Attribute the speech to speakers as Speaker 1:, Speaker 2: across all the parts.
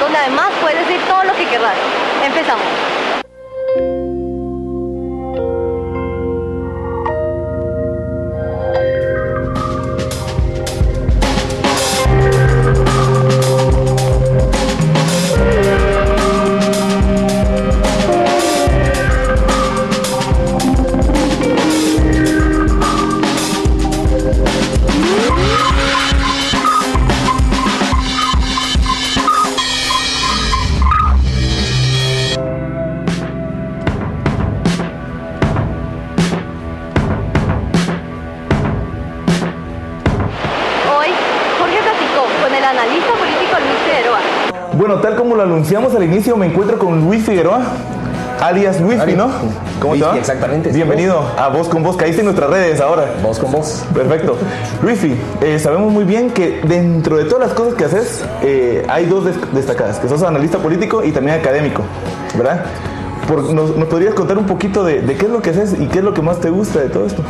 Speaker 1: Donde además puedes decir todo lo que querrás. Empezamos.
Speaker 2: Anunciamos al inicio, me encuentro con Luis Figueroa, alias Luisfi, ¿no? ¿Cómo te
Speaker 3: Luisfi,
Speaker 2: va?
Speaker 3: exactamente.
Speaker 2: Bienvenido a Voz con Voz. Caíste en nuestras redes ahora.
Speaker 3: Voz con voz.
Speaker 2: Perfecto. Luisfi, eh, sabemos muy bien que dentro de todas las cosas que haces, eh, hay dos des- destacadas, que sos analista político y también académico, ¿verdad? Por- nos, nos podrías contar un poquito de, de qué es lo que haces y qué es lo que más te gusta de todo esto?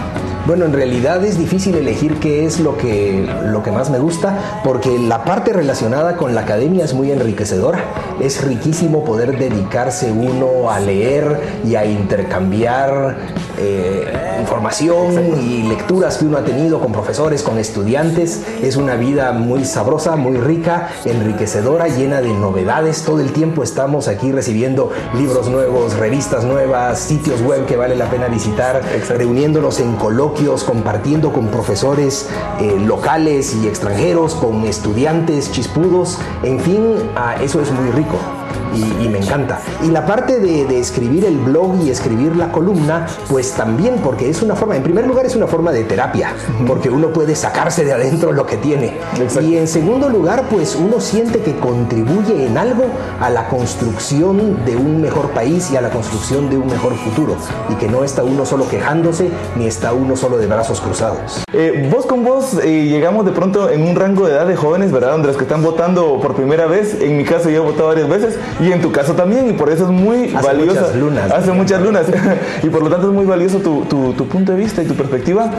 Speaker 3: Bueno, en realidad es difícil elegir qué es lo que, lo que más me gusta, porque la parte relacionada con la academia es muy enriquecedora. Es riquísimo poder dedicarse uno a leer y a intercambiar eh, información y lecturas que uno ha tenido con profesores, con estudiantes. Es una vida muy sabrosa, muy rica, enriquecedora, llena de novedades. Todo el tiempo estamos aquí recibiendo libros nuevos, revistas nuevas, sitios web que vale la pena visitar, reuniéndonos en coloquios, compartiendo con profesores eh, locales y extranjeros, con estudiantes chispudos. En fin, ah, eso es muy rico y, y me encanta. Y la parte de, de escribir el blog y escribir la columna, pues también porque es una forma, en primer lugar es una forma de terapia, porque uno puede sacarse de adentro lo que tiene.
Speaker 2: Exacto.
Speaker 3: Y en segundo lugar, pues uno siente que contribuye en algo a la construcción de un mejor país y a la construcción de un mejor futuro. Y que no está uno solo quejándose, ni está uno solo de brazos cruzados.
Speaker 2: Eh, voz con voz eh, llegamos de pronto en un rango de edad de jóvenes, ¿verdad? Donde los que están votando por primera vez, en mi caso yo he votado varias veces y en tu caso también y por eso es muy
Speaker 3: Hace
Speaker 2: valioso.
Speaker 3: muchas lunas.
Speaker 2: Hace muchas lunas y por lo tanto es muy valioso tu, tu- tu punto de vista y tu perspectiva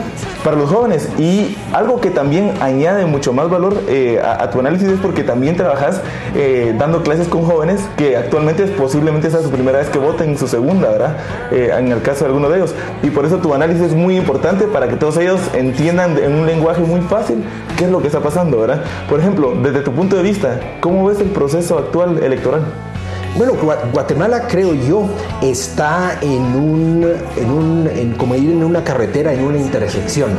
Speaker 2: para los jóvenes y algo que también añade mucho más valor eh, a, a tu análisis es porque también trabajas eh, dando clases con jóvenes que actualmente es posiblemente sea su primera vez que voten, su segunda, ¿verdad? Eh, en el caso de alguno de ellos y por eso tu análisis es muy importante para que todos ellos entiendan en un lenguaje muy fácil qué es lo que está pasando, ¿verdad? Por ejemplo, desde tu punto de vista, ¿cómo ves el proceso actual electoral?
Speaker 3: Bueno, Gua- Guatemala creo yo está en un, en un como ir en una carretera, en una intersección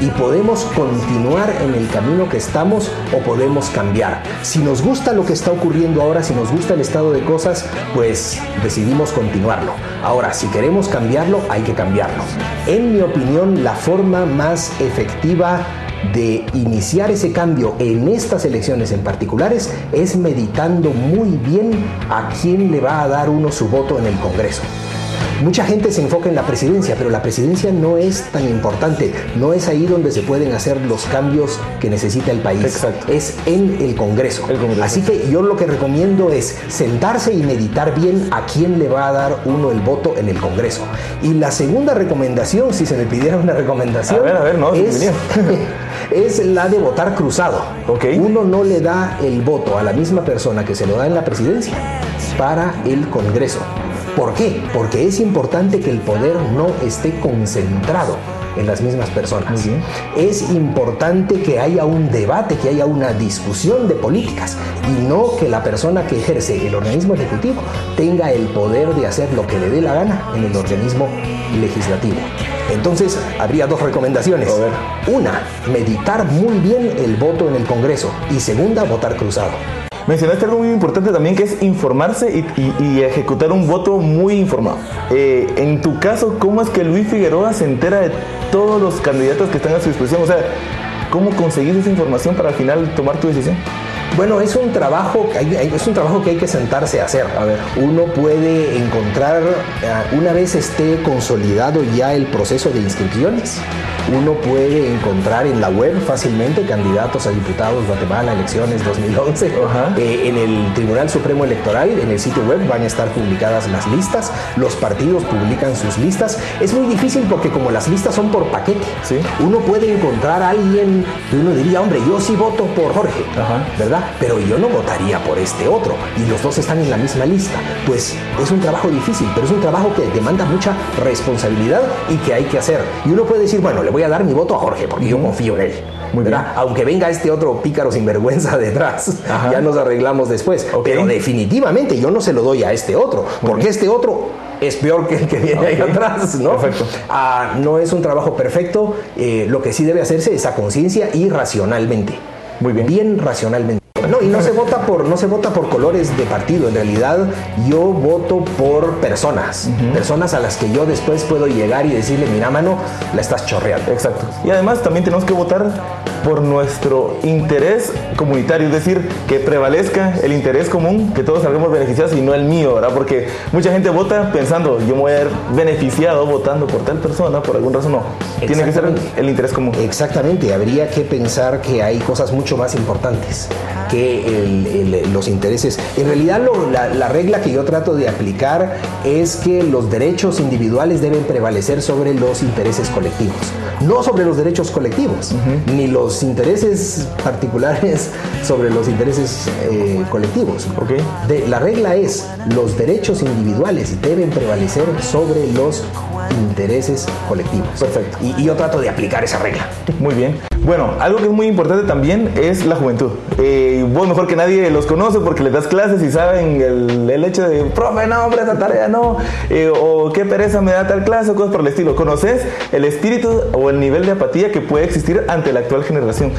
Speaker 3: y podemos continuar en el camino que estamos o podemos cambiar. Si nos gusta lo que está ocurriendo ahora, si nos gusta el estado de cosas, pues decidimos continuarlo. Ahora, si queremos cambiarlo, hay que cambiarlo. En mi opinión, la forma más efectiva de iniciar ese cambio en estas elecciones en particulares es meditando muy bien a quién le va a dar uno su voto en el Congreso. Mucha gente se enfoca en la presidencia, pero la presidencia no es tan importante. No es ahí donde se pueden hacer los cambios que necesita el país.
Speaker 2: Exacto.
Speaker 3: Es en el Congreso.
Speaker 2: El Congreso.
Speaker 3: Así que yo lo que recomiendo es sentarse y meditar bien a quién le va a dar uno el voto en el Congreso. Y la segunda recomendación, si se me pidiera una recomendación,
Speaker 2: A ver, a ver, no,
Speaker 3: es. es la de votar cruzado. Uno no le da el voto a la misma persona que se lo da en la presidencia para el Congreso. ¿Por qué? Porque es importante que el poder no esté concentrado en las mismas personas. Es importante que haya un debate, que haya una discusión de políticas y no que la persona que ejerce el organismo ejecutivo tenga el poder de hacer lo que le dé la gana en el organismo legislativo. Entonces, habría dos recomendaciones.
Speaker 2: A ver.
Speaker 3: Una, meditar muy bien el voto en el Congreso. Y segunda, votar cruzado.
Speaker 2: Mencionaste algo muy importante también que es informarse y, y- y ejecutar un voto muy informado. Eh, en tu caso, ¿cómo es que Luis Figueroa se entera de todos los candidatos que están a su disposición? O sea, ¿cómo conseguís esa información para al final tomar tu decisión?
Speaker 3: Bueno, es un trabajo, hay- hay- es un trabajo que hay que sentarse a hacer.
Speaker 2: A ver.
Speaker 3: Uno puede encontrar, eh, una vez esté consolidado ya el proceso de inscripciones, uno puede encontrar en la web fácilmente candidatos a diputados Guatemala, elecciones 2011.
Speaker 2: Ajá.
Speaker 3: Eh, en el Tribunal Supremo Electoral, en el sitio web, van a estar publicadas las listas. Los partidos publican sus listas. Es muy difícil porque como las listas son por paquete,
Speaker 2: Sí.
Speaker 3: uno puede encontrar a alguien y uno diría, hombre, yo sí voto por Jorge,
Speaker 2: Ajá.
Speaker 3: ¿verdad? ¿verdad? Pero yo no votaría por este otro y los dos están en la misma lista. Pues es un trabajo difícil, pero es un trabajo que demanda mucha responsabilidad y que hay que hacer. Y uno puede decir, bueno, le voy a dar mi voto a Jorge porque yo confío en él. ¿verdad? Aunque venga este otro pícaro sinvergüenza detrás, ya nos arreglamos después. Pero definitivamente yo no se lo doy a este otro, porque este otro es peor que el que viene ahí atrás, ¿no?
Speaker 2: Perfecto.
Speaker 3: Ah, no es un trabajo perfecto, eh, lo que sí debe hacerse es a conciencia y racionalmente.
Speaker 2: Muy bien.
Speaker 3: Bien racionalmente. No, y no se vota por no se vota por colores de partido, en realidad yo voto por personas, personas a las que yo después puedo llegar y decirle, mira mano, la estás chorreando.
Speaker 2: Exacto. Y además también tenemos que votar por nuestro interés comunitario, es decir, que prevalezca el interés común, que todos salgamos beneficiados y no el mío, ¿verdad? Porque mucha gente vota pensando, yo me voy a ver beneficiado votando por tal persona, por alguna razón no. Tiene que ser el interés común.
Speaker 3: Exactamente, habría que pensar que hay cosas mucho más importantes que los intereses. En realidad la, regla que yo trato de aplicar es que los derechos individuales deben prevalecer sobre los intereses colectivos, no sobre los derechos colectivos, ni los intereses particulares sobre los intereses eh, colectivos.
Speaker 2: Okay.
Speaker 3: De, la regla es los derechos individuales deben prevalecer sobre los intereses colectivos.
Speaker 2: Perfecto.
Speaker 3: Y, y, yo trato de aplicar esa regla.
Speaker 2: Muy bien. Bueno, algo que es muy importante también es la juventud. Eh, vos mejor que nadie los conoce porque les das clases y saben el, hecho de, profe, no, hombre, esa tarea no, eh, o qué pereza me da tal clase, o cosas por el estilo. Conoces el espíritu o el nivel de apatía que puede existir ante la actual generación.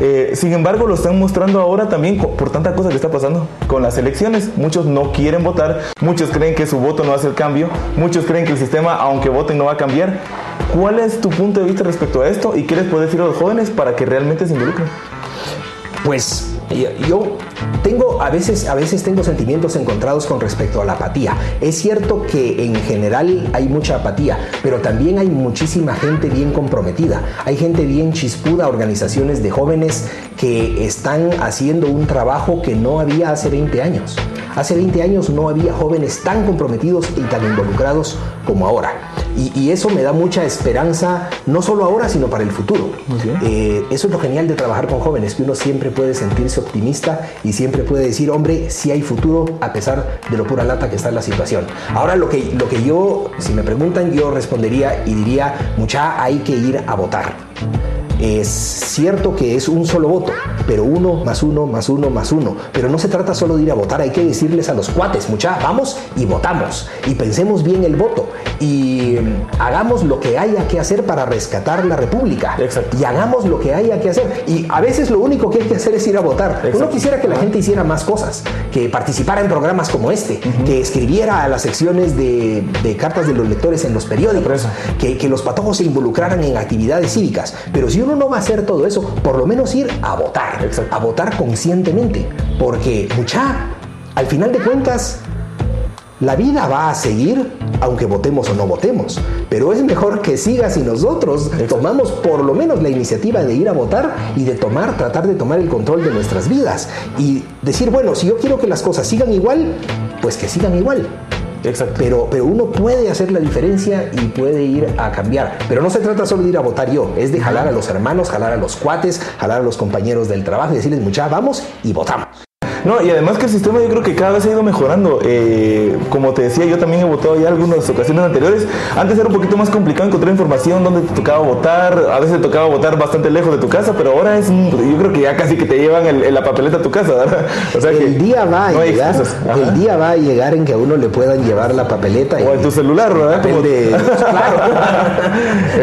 Speaker 2: Eh, sin embargo, lo están mostrando ahora también por tanta cosa que está pasando con las elecciones. Muchos no quieren votar, muchos creen que su voto no hace el cambio, muchos creen que el sistema, aunque voten, no va a cambiar. ¿Cuál es tu punto de vista respecto a esto y qué les puedes decir a los jóvenes para que realmente se involucren?
Speaker 3: Pues yo tengo a veces a veces tengo sentimientos encontrados con respecto a la apatía. Es cierto que en general hay mucha apatía, pero también hay muchísima gente bien comprometida. Hay gente bien chispuda, organizaciones de jóvenes que están haciendo un trabajo que no había hace 20 años. Hace 20 años no había jóvenes tan comprometidos y tan involucrados como ahora. Y, eso me da mucha esperanza, no solo ahora, sino para el futuro. Eh, eso es lo genial de trabajar con jóvenes, que uno siempre puede sentirse optimista y siempre puede decir, hombre, si hay futuro a pesar de lo pura lata que está la situación. Ahora lo que, lo que yo, si me preguntan, yo respondería y diría, mucha, hay que ir a votar. Es cierto que es un solo voto, pero uno más uno más uno más uno. Pero no se trata solo de ir a votar, hay que decirles a los cuates, mucha, vamos y votamos. Y pensemos bien el voto y mm, hagamos lo que haya que hacer para rescatar la República.
Speaker 2: Exacto.
Speaker 3: Y hagamos lo que haya que hacer. Y a veces lo único que hay que hacer es ir a votar. Uno quisiera que la gente hiciera más cosas, que participara en programas como este, que escribiera a las secciones de, cartas de los lectores en los periódicos, que, que los patojos se involucraran en actividades cívicas. Pero si uno no va a hacer todo eso, por lo menos ir a votar, a votar conscientemente. Porque, mucha, al final de cuentas, la vida va a seguir aunque votemos o no votemos, pero es mejor que siga si nosotros tomamos por lo menos la iniciativa de ir a votar y de tomar, tratar de tomar el control de nuestras vidas y decir, bueno, si yo quiero que las cosas sigan igual, pues que sigan igual.
Speaker 2: Exacto.
Speaker 3: Pero, pero uno puede hacer la diferencia y puede ir a cambiar. Pero no se trata solo de ir a votar yo, es de jalar a los hermanos, jalar a los cuates, jalar a los compañeros del trabajo y decirles, mucha, vamos y votamos.
Speaker 2: No, y además que el sistema yo creo que cada vez ha ido mejorando. Eh, como te decía, yo también he votado ya algunas ocasiones anteriores. Antes era un poquito más complicado encontrar información donde te tocaba votar. A veces te tocaba votar bastante lejos de tu casa, pero ahora es, yo creo que ya casi que te llevan el, la papeleta a tu casa, ¿verdad?
Speaker 3: O sea el día va a llegar, el día va a llegar en que a uno le puedan llevar la papeleta.
Speaker 2: O en tu celular, ¿verdad?
Speaker 3: claro.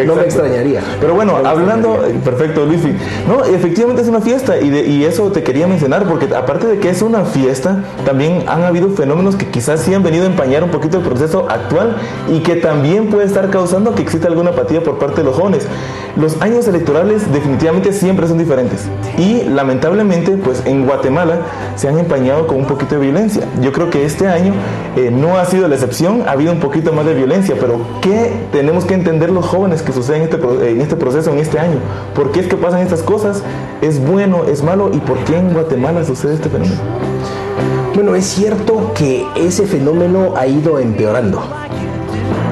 Speaker 3: no me extrañaría.
Speaker 2: Pero bueno, hablando, perfecto, Luis. No, efectivamente es una fiesta y, y eso te quería mencionar porque aparte de que es una fiesta, también han habido fenómenos que quizás sí han venido a empañar un poquito el proceso actual y que también puede estar causando que exista alguna apatía por parte de los jóvenes. Los años electorales definitivamente siempre son diferentes y lamentablemente pues en Guatemala se han empañado con un poquito de violencia. Yo creo que este año eh, no ha sido la excepción, ha habido un poquito más de violencia, pero ¿qué tenemos que entender los jóvenes que suceden en este, en este proceso, en este año? ¿Por qué es que pasan estas cosas? ¿Es bueno, es malo? ¿Y por qué en Guatemala sucede este fenómeno?
Speaker 3: Bueno, es cierto que ese fenómeno ha ido empeorando.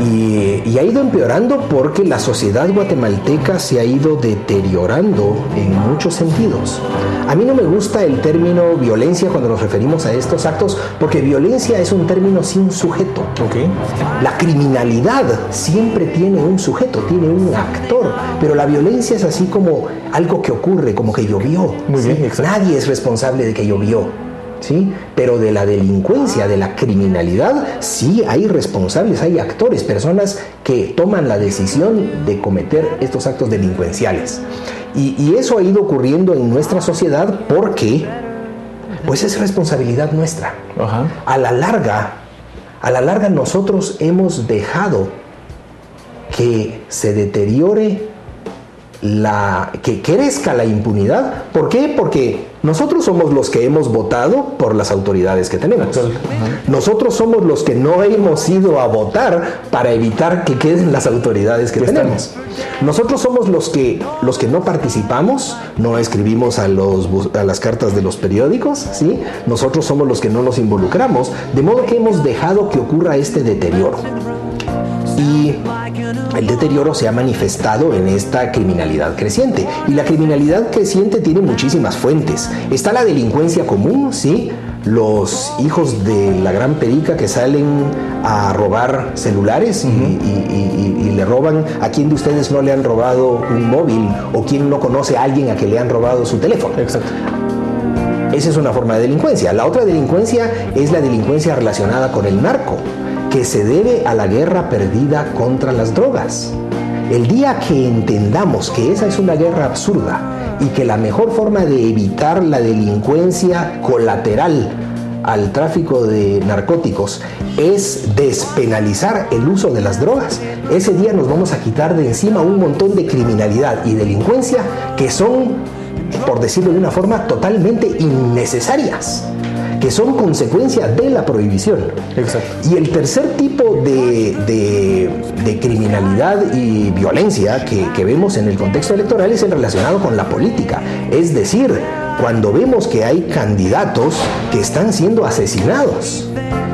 Speaker 3: Y, y ha ido empeorando porque la sociedad guatemalteca se ha ido deteriorando en muchos sentidos. A mí no me gusta el término violencia cuando nos referimos a estos actos porque violencia es un término sin sujeto.
Speaker 2: Ok.
Speaker 3: La criminalidad siempre tiene un sujeto, tiene un actor, pero la violencia es así como algo que ocurre, como que llovió.
Speaker 2: Muy bien.
Speaker 3: Nadie es responsable de que llovió. ¿Sí? Pero de la delincuencia, de la criminalidad, sí hay responsables, hay actores, personas que toman la decisión de cometer estos actos delincuenciales. Y, y eso ha ido ocurriendo en nuestra sociedad porque, pues es responsabilidad nuestra
Speaker 2: Ajá.
Speaker 3: a la larga, a la larga nosotros hemos dejado que se deteriore la que crezca la impunidad. ¿Por qué? Porque nosotros somos los que hemos votado por las autoridades que tenemos. Nosotros somos los que no hemos ido a votar para evitar que queden las autoridades que tenemos. Nosotros somos los que los que no participamos, no escribimos a los a las cartas de los periódicos, ¿sí? Nosotros somos los que no nos involucramos, de modo que hemos dejado que ocurra este deterioro. Y el deterioro se ha manifestado en esta criminalidad creciente. Y la criminalidad creciente tiene muchísimas fuentes. Está la delincuencia común, ¿sí? Los hijos de la gran perica que salen a robar celulares y, y- y- y le roban a quien de ustedes no le han robado un móvil o quien no conoce a alguien a que le han robado su teléfono.
Speaker 2: Exacto.
Speaker 3: Esa es una forma de delincuencia. La otra delincuencia es la delincuencia relacionada con el narco, que se debe a la guerra perdida contra las drogas. El día que entendamos que esa es una guerra absurda y que la mejor forma de evitar la delincuencia colateral al tráfico de narcóticos es despenalizar el uso de las drogas, ese día nos vamos a quitar de encima un montón de criminalidad y delincuencia que son por decirlo de una forma, totalmente innecesarias, que son consecuencia de la prohibición.
Speaker 2: Exacto.
Speaker 3: Y el tercer tipo de, de- de criminalidad y violencia que, que vemos en el contexto electoral es el relacionado con la política. Es decir, cuando vemos que hay candidatos que están siendo asesinados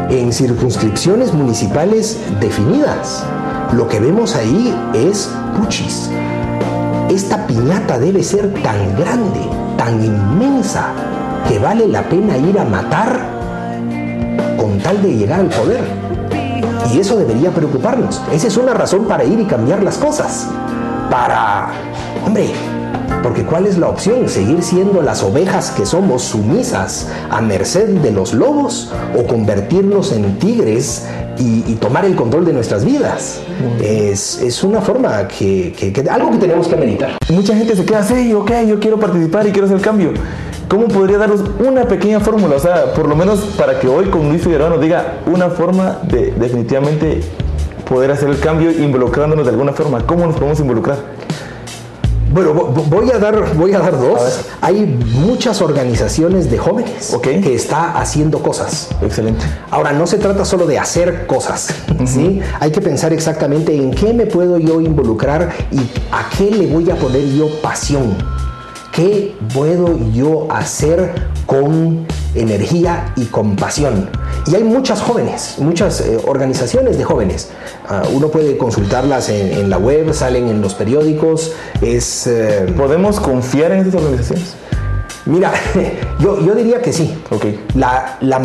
Speaker 3: en circunscripciones municipales definidas. Lo que vemos ahí es puchis, esta piñata debe ser tan grande, tan inmensa, que vale la pena ir a matar con tal de llegar al poder. Y eso debería preocuparnos. Esa es una razón para ir y cambiar las cosas. Para, hombre, porque ¿cuál es la opción? ¿Seguir siendo las ovejas que somos sumisas a merced de los lobos o convertirnos en tigres y, tomar el control de nuestras vidas? Es, es una forma que, que- que- algo que tenemos que meditar.
Speaker 2: Mucha gente se queda así, ok, yo quiero participar y quiero hacer cambio. ¿Cómo podría darnos una pequeña fórmula? O sea, por lo menos para que hoy con Luis Figueroa nos diga una forma de definitivamente poder hacer el cambio involucrándonos de alguna forma. ¿Cómo nos podemos involucrar?
Speaker 3: Bueno, vo- vo- voy a dar, voy a dar dos. Hay muchas organizaciones de jóvenes que está haciendo cosas.
Speaker 2: Excelente.
Speaker 3: Ahora, no se trata solo de hacer cosas, ¿sí? Hay que pensar exactamente en qué me puedo yo involucrar y a qué le voy a poner yo pasión. ¿Qué puedo yo hacer con energía y con pasión? Y hay muchas jóvenes, muchas eh, organizaciones de jóvenes. Ah, uno puede consultarlas en, en la web, salen en los periódicos. Es, eh,
Speaker 2: ¿Podemos confiar en estas organizaciones?
Speaker 3: mira, yo, yo diría que sí.
Speaker 2: Ok.
Speaker 3: La, la-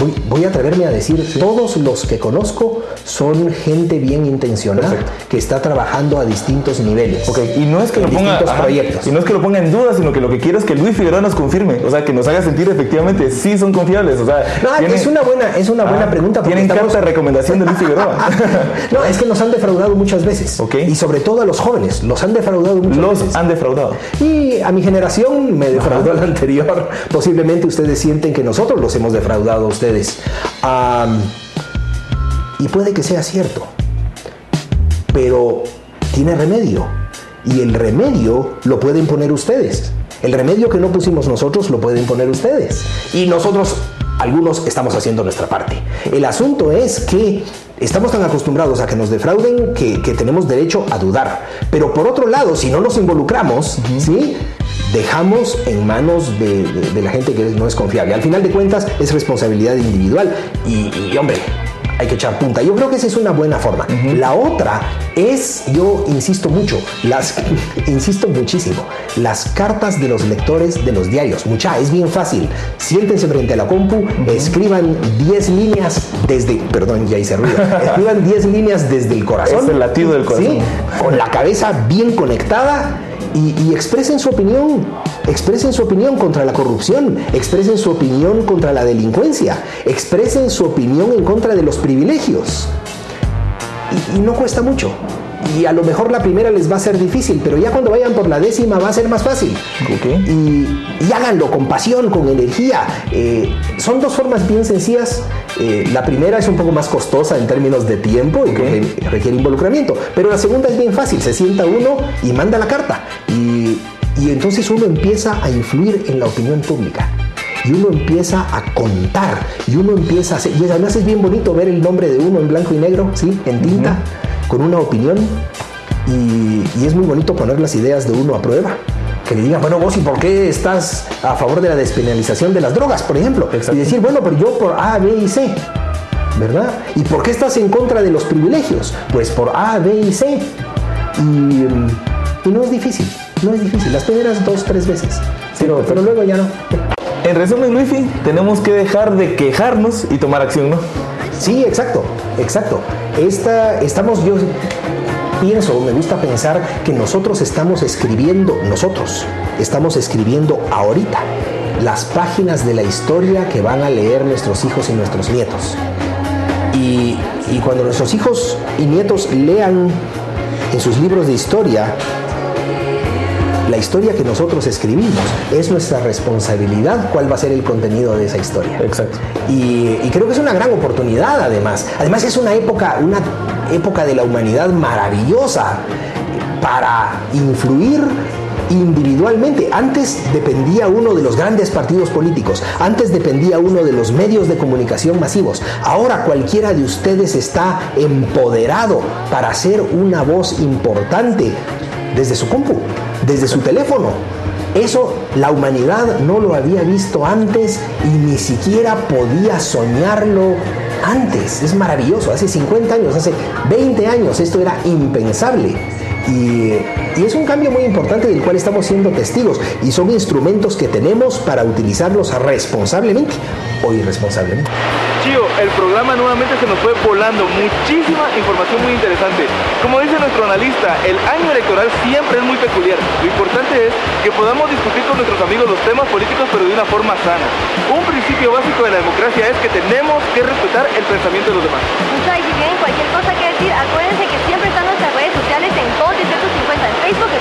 Speaker 3: voy, voy a atreverme a decir, todos los que conozco son gente bien intencionada
Speaker 2: Perfecto.
Speaker 3: que está trabajando a distintos niveles.
Speaker 2: Ok, y no es que lo ponga ajá,
Speaker 3: proyectos.
Speaker 2: y no es que lo ponga en duda, sino que lo que quiero es que Luis Figueroa nos confirme, o sea, que nos haga sentir efectivamente sí son confiables, o sea,
Speaker 3: No, es una buena, es una buena
Speaker 2: Ajá,
Speaker 3: pregunta. porque
Speaker 2: Tienen
Speaker 3: estamos-
Speaker 2: carta de recomendación de Luis Figueroa.
Speaker 3: no, es que nos han defraudado muchas veces. Y sobre todo a los jóvenes, los han defraudado muchas
Speaker 2: Los
Speaker 3: veces.
Speaker 2: han defraudado.
Speaker 3: Y a mi generación me defraudó la anterior. Posiblemente ustedes sienten que nosotros los hemos defraudado a ustedes. Y puede que sea cierto. Pero tiene remedio. Y el remedio lo pueden poner ustedes. El remedio que no pusimos nosotros lo pueden poner ustedes. Y nosotros, algunos, estamos haciendo nuestra parte. El asunto es que estamos tan acostumbrados a que nos defrauden que, que tenemos derecho a dudar. Pero por otro lado, si no nos involucramos, ¿sí? Dejamos en manos de, de- de la gente que no es confiable. Al final de cuentas, es responsabilidad individual. Y, y, hombre, hay que echar punta. Yo creo que esa es una buena forma. La otra es, yo insisto mucho, las, insisto muchísimo, las cartas de los lectores de los diarios. Mucha, es bien fácil. Siéntense frente a la compu, escriban 10 líneas desde, perdón, ya hice ruido, escriban 10 líneas desde el corazón.
Speaker 2: Es el latido del corazón.
Speaker 3: ¿sí? Con la cabeza bien conectada y, expresen su opinión, expresen su opinión contra la corrupción, expresen su opinión contra la delincuencia, expresen su opinión en contra de los privilegios. Y no cuesta mucho. Y a lo mejor la primera les va a ser difícil, pero ya cuando vayan por la décima va a ser más fácil.
Speaker 2: Okay.
Speaker 3: Y, y, háganlo con pasión, con energía. Eh, son dos formas bien sencillas. Eh, la primera es un poco más costosa en términos de tiempo y okay. requiere involucramiento, pero la segunda es bien fácil. Se sienta uno y manda la carta. Y, y entonces uno empieza a influir en la opinión pública y uno empieza a contar y uno empieza a hacer, y además es bien bonito ver el nombre de uno en blanco y negro, ¿sí? En tinta, uh -huh. Con una opinión y, y, es muy bonito poner las ideas de uno a prueba. Que le digan, bueno, vos, ¿y por qué estás a favor de la despenalización de las drogas, por ejemplo? Exacto. Y decir, bueno, pero yo por A, B y C, ¿verdad? ¿Y por qué estás en contra de los privilegios? Pues por A, B y C. Y, y no es difícil, no es difícil. Las primeras dos, tres veces. Pero, pero luego ya no.
Speaker 2: En resumen, Luifi, tenemos que dejar de quejarnos y tomar acción, ¿no?
Speaker 3: Sí, exacto, exacto. Esta, estamos, yo pienso, me gusta pensar que nosotros estamos escribiendo, nosotros estamos escribiendo ahorita las páginas de la historia que van a leer nuestros hijos y nuestros nietos. Y, y cuando nuestros hijos y nietos lean en sus libros de historia historia que nosotros escribimos. Es nuestra responsabilidad cuál va a ser el contenido de esa historia.
Speaker 2: Exacto.
Speaker 3: Y, y, creo que es una gran oportunidad además. Además es una época, una época de la humanidad maravillosa para influir individualmente. Antes dependía uno de los grandes partidos políticos, antes dependía uno de los medios de comunicación masivos. Ahora cualquiera de ustedes está empoderado para ser una voz importante desde su compu, desde su teléfono. Eso la humanidad no lo había visto antes y ni siquiera podía soñarlo antes. Es maravilloso. Hace 50 años, hace 20 años esto era impensable. Y, y, es un cambio muy importante del cual estamos siendo testigos y son instrumentos que tenemos para utilizarlos responsablemente o irresponsablemente.
Speaker 2: Chío, el programa nuevamente se nos fue volando, muchísima información muy interesante. Como dice nuestro analista, el año electoral siempre es muy peculiar. Lo importante es que podamos discutir con nuestros amigos los temas políticos pero de una forma sana. Un principio básico de la democracia es que tenemos que respetar el pensamiento de los demás.
Speaker 1: Muchas si tienen cualquier cosa que decir, acuérdense que siempre están nuestras redes sociales en todo Distrito 50 en Facebook,